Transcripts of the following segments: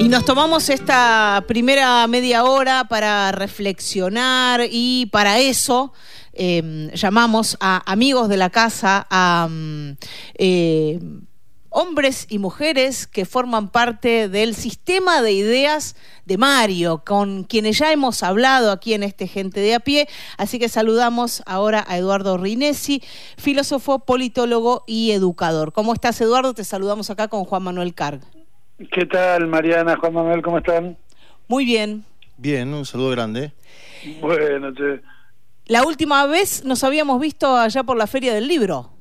Y nos tomamos esta primera media hora para reflexionar y para eso em, llamamos a amigos de la casa, a mm, eh, hombres y mujeres que forman parte del sistema de ideas de Mario, con quienes ya hemos hablado aquí en este Gente de a pie. Así que saludamos ahora a Eduardo Rinesi, filósofo, politólogo y educador. ¿Cómo estás, Eduardo? Te saludamos acá con Juan Manuel Carg. ¿Qué tal, Mariana, Juan Manuel? ¿Cómo están? Muy bien. Bien, un saludo grande. Bueno, che. La última vez nos habíamos visto allá por la Feria del Libro.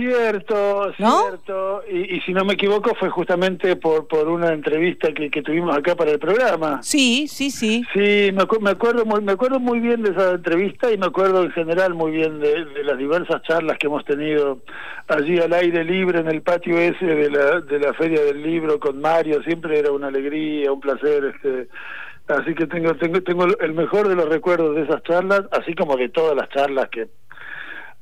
Cierto, ¿No? cierto. Y, y si no me equivoco fue justamente por, por una entrevista que, que tuvimos acá para el programa. Sí, sí, sí. Sí, me, acu- me acuerdo muy, me acuerdo muy bien de esa entrevista y me acuerdo en general muy bien de, de las diversas charlas que hemos tenido allí al aire libre en el patio ese de la, de la Feria del Libro con Mario. Siempre era una alegría, un placer. este Así que tengo, tengo, tengo el mejor de los recuerdos de esas charlas, así como de todas las charlas que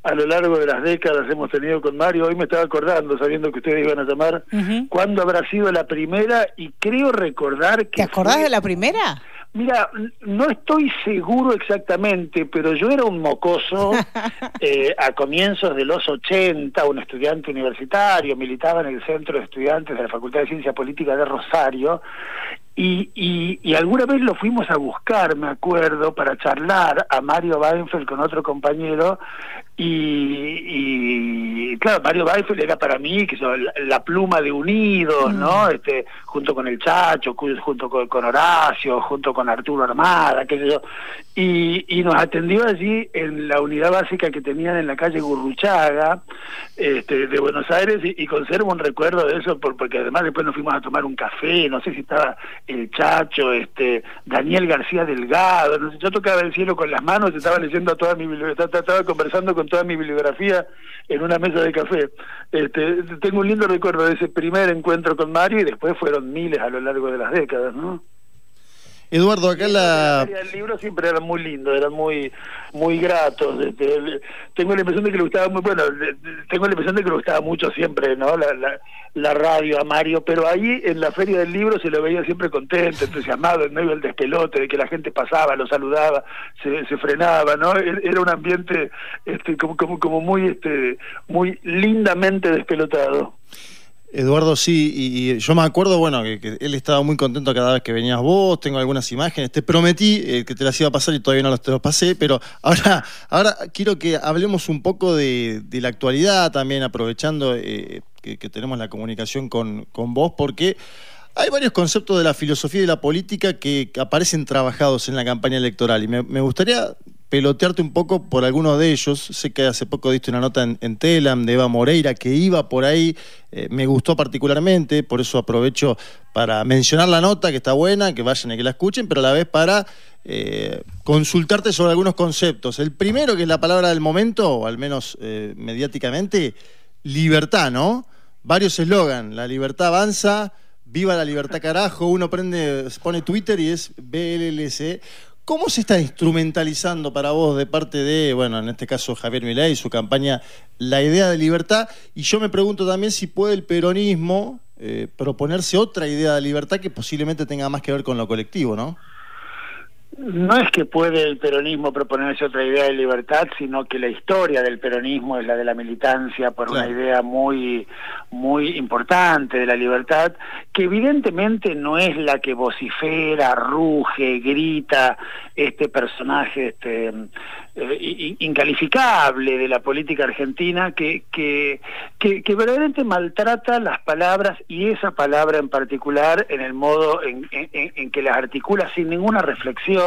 a lo largo de las décadas hemos tenido con Mario. Hoy me estaba acordando, sabiendo que ustedes iban a llamar, cuándo habrá sido la primera y creo recordar que... ¿Te acordás fue- de la primera? Mira, no estoy seguro exactamente, pero yo era un mocoso eh, a comienzos de los 80, un estudiante universitario, militaba en el Centro de Estudiantes de la Facultad de Ciencia Política de Rosario, y, y, y alguna vez lo fuimos a buscar, me acuerdo, para charlar a Mario Weinfeld con otro compañero, y, y, claro, Mario Weinfeld era para mí que la, la pluma de Unidos, ¿no? Este, junto con el Chacho, junto con, con Horacio, junto con Arturo Armada, qué sé yo, y, y nos atendió allí en la unidad básica que tenían en la calle Gurruchaga, este, de Buenos Aires, y, y conservo un recuerdo de eso, por- porque además después nos fuimos a tomar un café, no sé si estaba el Chacho, este, Daniel García Delgado, no sé, yo tocaba el cielo con las manos, estaba leyendo toda mi bibliografía, estaba conversando con toda mi bibliografía en una mesa de café. Este, tengo un lindo recuerdo de ese primer encuentro con Mario y después fueron miles a lo largo de las décadas, ¿no? Eduardo, acá la... El libro siempre eran muy lindos, eran muy muy gratos. tengo la impresión de que le gustaba muy, bueno, tengo la impresión de que le gustaba mucho siempre, ¿no? La, la, la radio a Mario, pero ahí en la feria del libro se lo veía siempre contento, entusiasmado, en medio del despelote, de que la gente pasaba, lo saludaba, se, se frenaba, ¿no? E- Era un ambiente este como como como muy este muy lindamente despelotado. Eduardo, sí, y, yo me acuerdo, bueno, que, él estaba muy contento cada vez que venías vos, tengo algunas imágenes, te prometí eh, que te las iba a pasar y todavía no las te las pasé, pero ahora, ahora quiero que hablemos un poco de, de la actualidad también, aprovechando eh, que, tenemos la comunicación con, con vos, porque hay varios conceptos de la filosofía y de la política que, aparecen trabajados en la campaña electoral y me gustaría pelotearte un poco por algunos de ellos. Sé que hace poco diste una nota en, en Telam de Eva Moreira que iba por ahí, eh, me gustó particularmente, por eso aprovecho para mencionar la nota, que está buena, que vayan y que la escuchen, pero a la vez para eh, consultarte sobre algunos conceptos. El primero, que es la palabra del momento, o al menos eh, mediáticamente, libertad, ¿no? Varios eslogan, la libertad avanza, viva la libertad carajo, uno prende, pone Twitter y es BLLC. ¿Cómo se está instrumentalizando para vos de parte de, bueno, en este caso Javier Milei y su campaña, la idea de libertad? Y yo me pregunto también si puede el peronismo eh, proponerse otra idea de libertad que posiblemente tenga más que ver con lo colectivo, ¿no? No es que puede el peronismo proponerse otra idea de libertad, sino que la historia del peronismo es la de la militancia por Claro. una idea muy muy importante de la libertad, que evidentemente no es la que vocifera, ruge, grita este personaje este eh, incalificable de la política argentina que, que, que, que verdaderamente maltrata las palabras y esa palabra en particular en el modo en- en que las articula sin ninguna reflexión,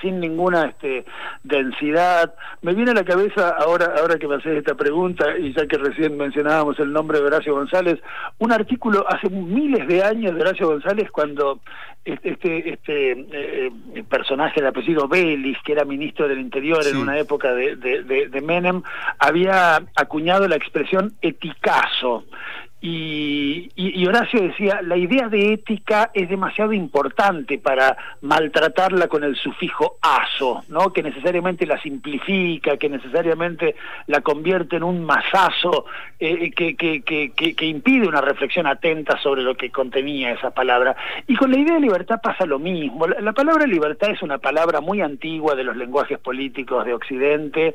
sin ninguna este, densidad. Me viene a la cabeza ahora, ahora que me haces esta pregunta y ya que recién mencionábamos el nombre de Horacio González, un artículo hace miles de años de Horacio González cuando este, este, este eh, eh, personaje de apellido Vélez, que era ministro del Interior Sí. en una época de, de, de- de Menem, había acuñado la expresión eticazo. Y, Horacio decía, la idea de ética es demasiado importante para maltratarla con el sufijo aso, ¿no? que necesariamente la simplifica, que necesariamente la convierte en un masazo eh, que, impide una reflexión atenta sobre lo que contenía esa palabra. Y con la idea de libertad pasa lo mismo. La, la palabra libertad es una palabra muy antigua de los lenguajes políticos de Occidente,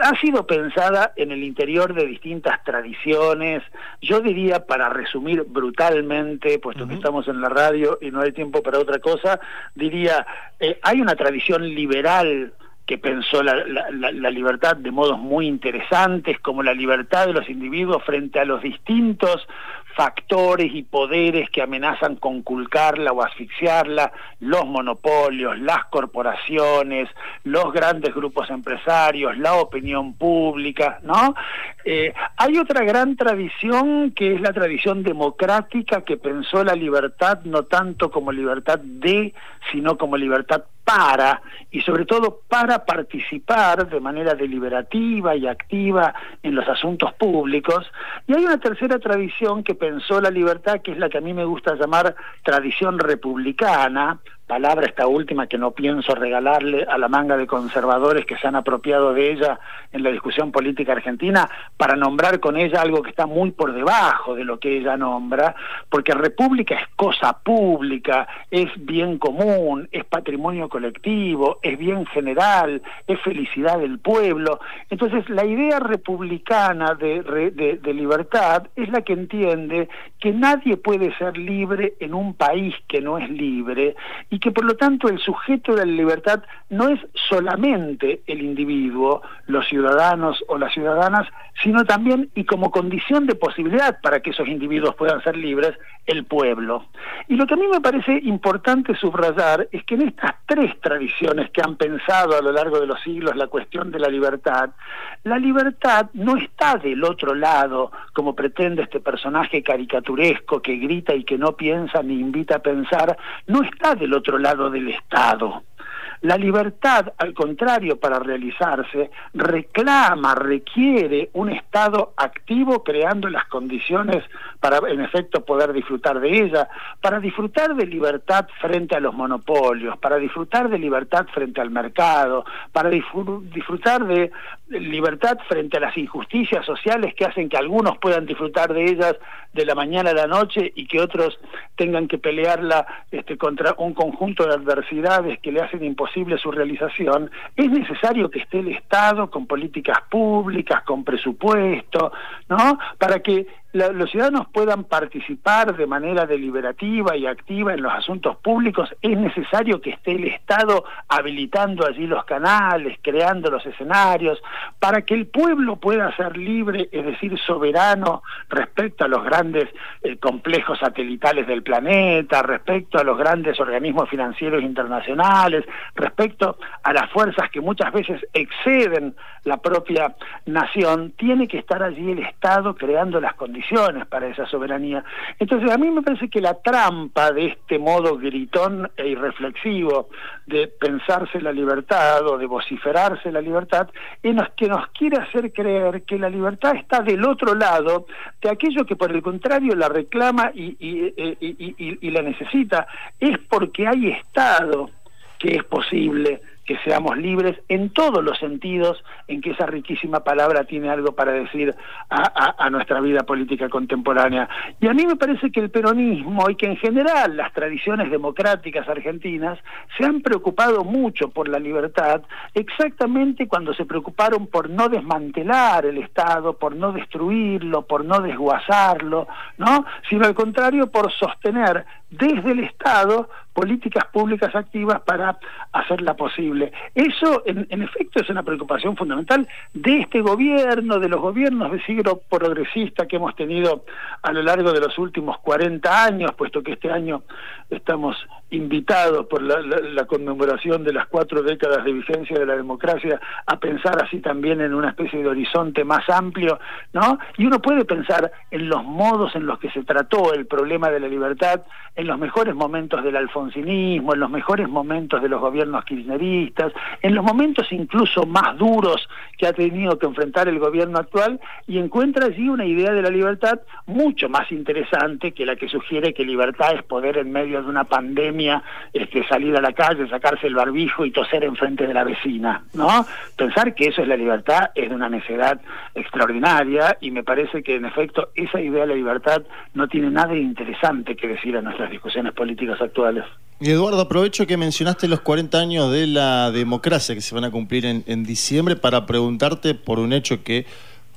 ha sido pensada en el interior de distintas tradiciones. Yo diría, para resumir brutalmente, puesto que estamos en la radio y no hay tiempo para otra cosa, diría, eh, hay una tradición liberal que pensó la, la, libertad de modos muy interesantes, como la libertad de los individuos frente a los distintos factores y poderes que amenazan conculcarla o asfixiarla, los monopolios, las corporaciones, los grandes grupos empresarios, la opinión pública, ¿no? Eh, hay otra gran tradición que es la tradición democrática que pensó la libertad no tanto como libertad de, sino como libertad para, y sobre todo para participar de manera deliberativa y activa en los asuntos públicos. Y hay una tercera tradición que pensó la libertad, que es la que a mí me gusta llamar tradición republicana, palabra esta última que no pienso regalarle a la manga de conservadores que se han apropiado de ella en la discusión política argentina para nombrar con ella algo que está muy por debajo de lo que ella nombra, porque república es cosa pública, es bien común, es patrimonio colectivo, es bien general, es felicidad del pueblo. Entonces la idea republicana de, de, de libertad es la que entiende que nadie puede ser libre en un país que no es libre y que por lo tanto el sujeto de la libertad no es solamente el individuo, los ciudadanos o las ciudadanas, sino también y como condición de posibilidad para que esos individuos puedan ser libres, el pueblo. Y lo que a mí me parece importante subrayar es que en estas tres tradiciones que han pensado a lo largo de los siglos la cuestión de la libertad, la libertad no está del otro lado, como pretende este personaje caricaturesco que grita y que no piensa ni invita a pensar, no está del otro lado del Estado. La libertad, al contrario, para realizarse, reclama, requiere un Estado activo creando las condiciones para, en efecto, poder disfrutar de ella, para disfrutar de libertad frente a los monopolios, para disfrutar de libertad frente al mercado, para disfrutar de libertad frente a las injusticias sociales que hacen que algunos puedan disfrutar de ellas de la mañana a la noche y que otros tengan que pelearla este, contra un conjunto de adversidades que le hacen imposible su realización, es necesario que esté el Estado con políticas públicas, con presupuesto, ¿no? Para que los ciudadanos puedan participar de manera deliberativa y activa en los asuntos públicos, es necesario que esté el Estado habilitando allí los canales, creando los escenarios, para que el pueblo pueda ser libre, es decir, soberano respecto a los grandes eh, complejos satelitales del planeta, respecto a los grandes organismos financieros internacionales, respecto a las fuerzas que muchas veces exceden la propia nación, tiene que estar allí el Estado creando las condiciones para esa soberanía. Entonces, a mí me parece que la trampa de este modo gritón e irreflexivo de pensarse la libertad o de vociferarse la libertad es que nos quiere hacer creer que la libertad está del otro lado de aquello que por el contrario la reclama y, y la necesita. Es porque hay Estado que es posible que seamos libres en todos los sentidos en que esa riquísima palabra tiene algo para decir a, nuestra vida política contemporánea. Y a mí me parece que el peronismo y que en general las tradiciones democráticas argentinas se han preocupado mucho por la libertad, exactamente cuando se preocuparon por no desmantelar el Estado, por no destruirlo, por no desguazarlo, ¿no? sino al contrario por sostener desde el Estado políticas públicas activas para hacerla posible. Eso, en, efecto, es una preocupación fundamental de este gobierno, de los gobiernos de siglo progresista que hemos tenido a lo largo de los últimos 40 años, puesto que este año estamos invitados por la, conmemoración de las cuatro décadas de vigencia de la democracia a pensar así también en una especie de horizonte más amplio, ¿no? Y uno puede pensar en los modos en los que se trató el problema de la libertad en los mejores momentos del alfonsinismo, en los mejores momentos de los gobiernos kirchneristas, en los momentos incluso más duros que ha tenido que enfrentar el gobierno actual y encuentra allí una idea de la libertad mucho más interesante que la que sugiere que libertad es poder en medio de una pandemia este, salir a la calle, sacarse el barbijo y toser enfrente de la vecina, ¿no? Pensar que eso es la libertad es de una necedad extraordinaria y me parece que en efecto esa idea de la libertad no tiene nada de interesante que decir a discusiones políticas actuales. Eduardo, aprovecho que mencionaste los 40 años de la democracia que se van a cumplir en, diciembre para preguntarte por un hecho que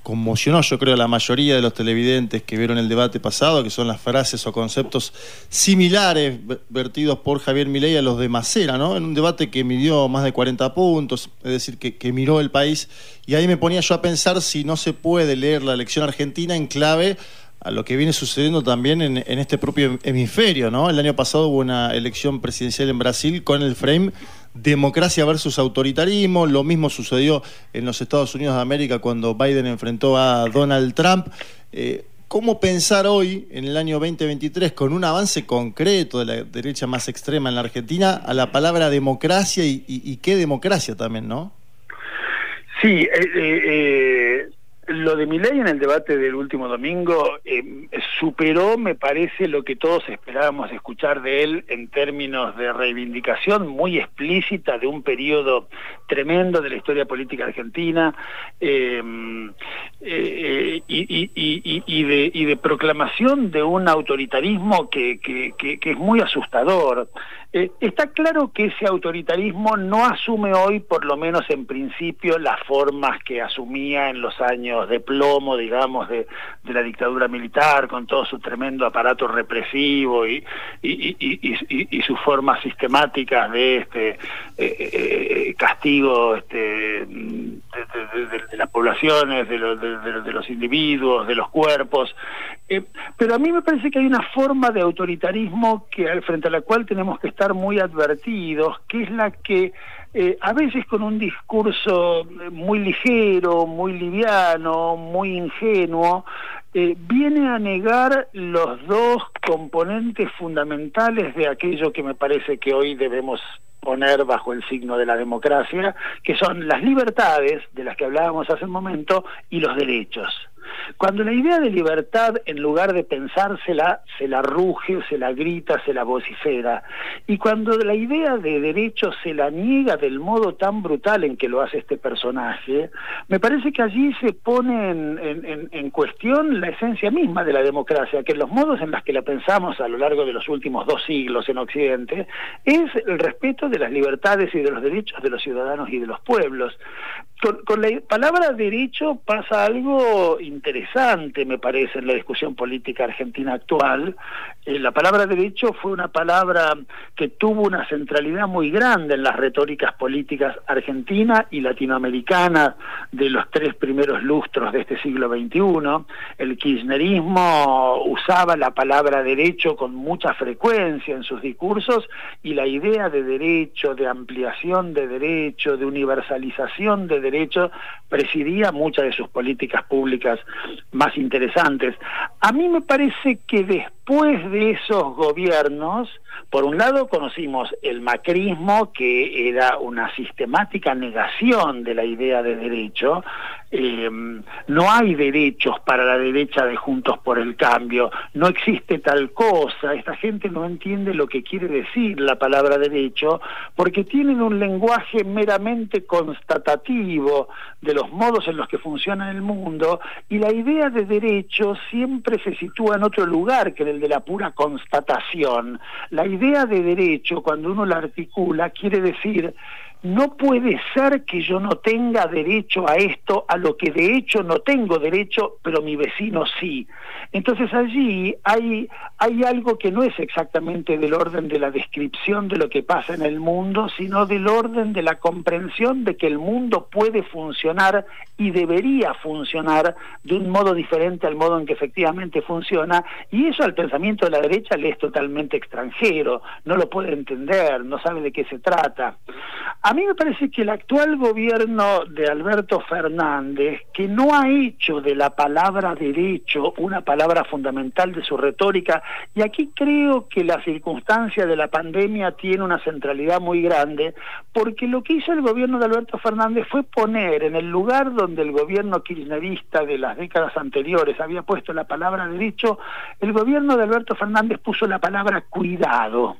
conmocionó, yo creo, a la mayoría de los televidentes que vieron el debate pasado, que son las frases o conceptos similares vertidos por Javier Milei a los de Macera, ¿no? En un debate que midió más de 40 puntos, es decir, que miró el país. Y ahí me ponía yo a pensar si no se puede leer la elección argentina en clave a lo que viene sucediendo también en, en, este propio hemisferio, ¿no? El año pasado hubo una elección presidencial en Brasil con el frame democracia versus autoritarismo, lo mismo sucedió en los Estados Unidos de América cuando Biden enfrentó a Donald Trump. Eh, ¿Cómo pensar hoy, en el año 2023, con un avance concreto de la derecha más extrema en la Argentina, a la palabra democracia y, qué democracia también, no? Sí, eh, eh, lo de mi ley en el debate del último domingo eh, superó, me parece, lo que todos esperábamos escuchar de él en términos de reivindicación muy explícita de un periodo tremendo de la historia política argentina eh, eh, y, de, y de proclamación de un autoritarismo que es muy asustador. Eh, está claro que ese autoritarismo no asume hoy, por lo menos en principio, las formas que asumía en los años de plomo, digamos, de, la dictadura militar, con todo su tremendo aparato represivo y, y, y, y sus formas sistemáticas de este eh, eh, castigo este, de, de, las poblaciones, de los, de, los individuos, de los cuerpos. Eh, pero a mí me parece que hay una forma de autoritarismo que frente a la cual tenemos que estar muy advertidos, que es la que eh, a veces con un discurso muy ligero, muy liviano, muy ingenuo, eh, viene a negar los dos componentes fundamentales de aquello que me parece que hoy debemos poner bajo el signo de la democracia, que son las libertades, de las que hablábamos hace un momento, y los derechos. Cuando la idea de libertad, en lugar de pensársela, se la ruge, se la grita, se la vocifera, y cuando la idea de derecho se la niega del modo tan brutal en que lo hace este personaje, me parece que allí se pone en, cuestión la esencia misma de la democracia, que los modos en los que la pensamos a lo largo de los últimos dos siglos en Occidente es el respeto de las libertades y de los derechos de los ciudadanos y de los pueblos. Con, la palabra derecho pasa algo interesante, me parece, en la discusión política argentina actual. Eh, la palabra derecho fue una palabra que tuvo una centralidad muy grande en las retóricas políticas argentina y latinoamericana de los tres primeros lustros de este siglo XXI. El kirchnerismo usaba la palabra derecho con mucha frecuencia en sus discursos y la idea de derecho, de ampliación de derecho, de universalización de derecho, presidía muchas de sus políticas públicas más interesantes. A mí me parece que después de esos gobiernos, por un lado conocimos el macrismo, que era una sistemática negación de la idea de derecho, eh, no hay derechos para la derecha de Juntos por el Cambio, no existe tal cosa, esta gente no entiende lo que quiere decir la palabra derecho, porque tienen un lenguaje meramente constatativo de los modos en los que funciona el mundo, y la idea de derecho siempre se sitúa en otro lugar que en el de la pura constatación. Idea de derecho, cuando uno la articula, quiere decir no puede ser que yo no tenga derecho a esto, a lo que de hecho no tengo derecho, pero mi vecino sí. Entonces allí hay, hay algo que no es exactamente del orden de la descripción de lo que pasa en el mundo, sino del orden de la comprensión de que el mundo puede funcionar y debería funcionar de un modo diferente al modo en que efectivamente funciona, y eso al pensamiento de la derecha le es totalmente extranjero, no lo puede entender, no sabe de qué se trata A mí me parece que el actual gobierno de Alberto Fernández, que no ha hecho de la palabra derecho una palabra fundamental de su retórica, y aquí creo que la circunstancia de la pandemia tiene una centralidad muy grande, porque lo que hizo el gobierno de Alberto Fernández fue poner en el lugar donde el gobierno kirchnerista de las décadas anteriores había puesto la palabra derecho, el gobierno de Alberto Fernández puso la palabra cuidado.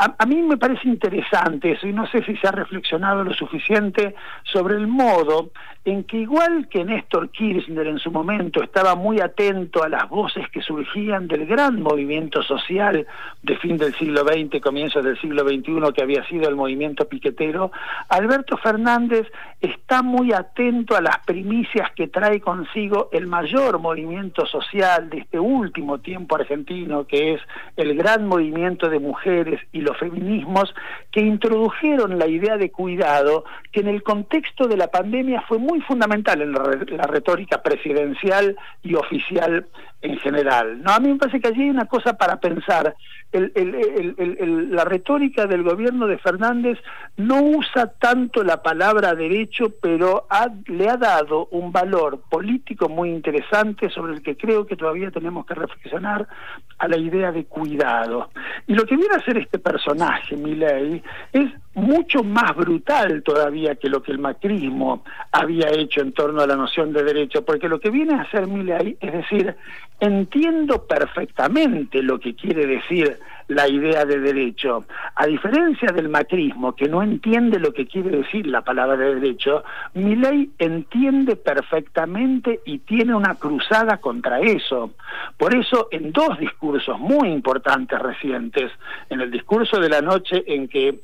A, mí me parece interesante eso y no sé si se ha reflexionado lo suficiente sobre el modo en que igual que Néstor Kirchner en su momento estaba muy atento a las voces que surgían del gran movimiento social de fin del siglo XX, comienzos del siglo XXI que había sido el movimiento piquetero, Alberto Fernández está muy atento a las primicias que trae consigo el mayor movimiento social de este último tiempo argentino, que es el gran movimiento de mujeres y los feminismos que introdujeron la idea de cuidado que en el contexto de la pandemia fue muy fundamental en la, retórica presidencial y oficial en general. No, a mí me parece que allí hay una cosa para pensar. la retórica del gobierno de Fernández no usa tanto la palabra derecho, pero le ha dado un valor político muy interesante sobre el que creo que todavía tenemos que reflexionar a la idea de cuidado. Y lo que viene a hacer este personaje, Milei, es mucho más brutal todavía que lo que el macrismo había hecho en torno a la noción de derecho, porque lo que viene a hacer Milei es decir, entiendo perfectamente lo que quiere decir la idea de derecho. A diferencia del macrismo, que no entiende lo que quiere decir la palabra de derecho, mi ley entiende perfectamente y tiene una cruzada contra eso. Por eso, en dos discursos muy importantes recientes, en el discurso de la noche en que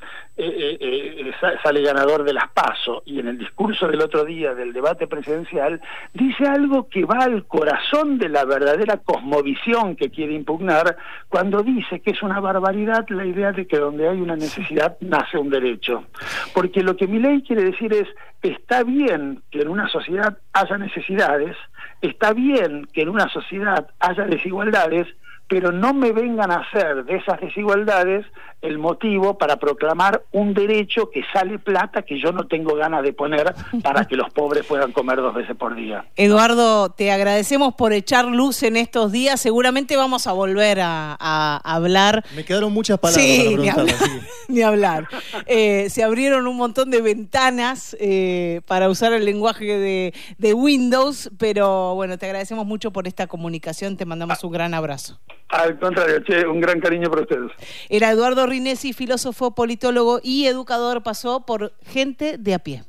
eh, eh, eh, sale ganador de las PASO y en el discurso del otro día del debate presidencial, dice algo que va al corazón de la verdadera cosmovisión que quiere impugnar cuando dice que es una barbaridad la idea de que donde hay una necesidad nace un derecho. Porque lo que mi ley quiere decir es, está bien que en una sociedad haya necesidades, está bien que en una sociedad haya desigualdades, pero no me vengan a hacer de esas desigualdades el motivo para proclamar un derecho que sale plata que yo no tengo ganas de poner para que los pobres puedan comer dos veces por día. Eduardo, te agradecemos por echar luz en estos días. Seguramente vamos a volver a, hablar. Me quedaron muchas palabras para ni hablar. Eh, se abrieron un montón de ventanas eh, para usar el lenguaje de, de Windows, pero bueno, te agradecemos mucho por esta comunicación. Te mandamos un gran abrazo. Al contrario, che, un gran cariño para ustedes. Era Eduardo Rinesi, filósofo, politólogo y educador, pasó por gente de a pie.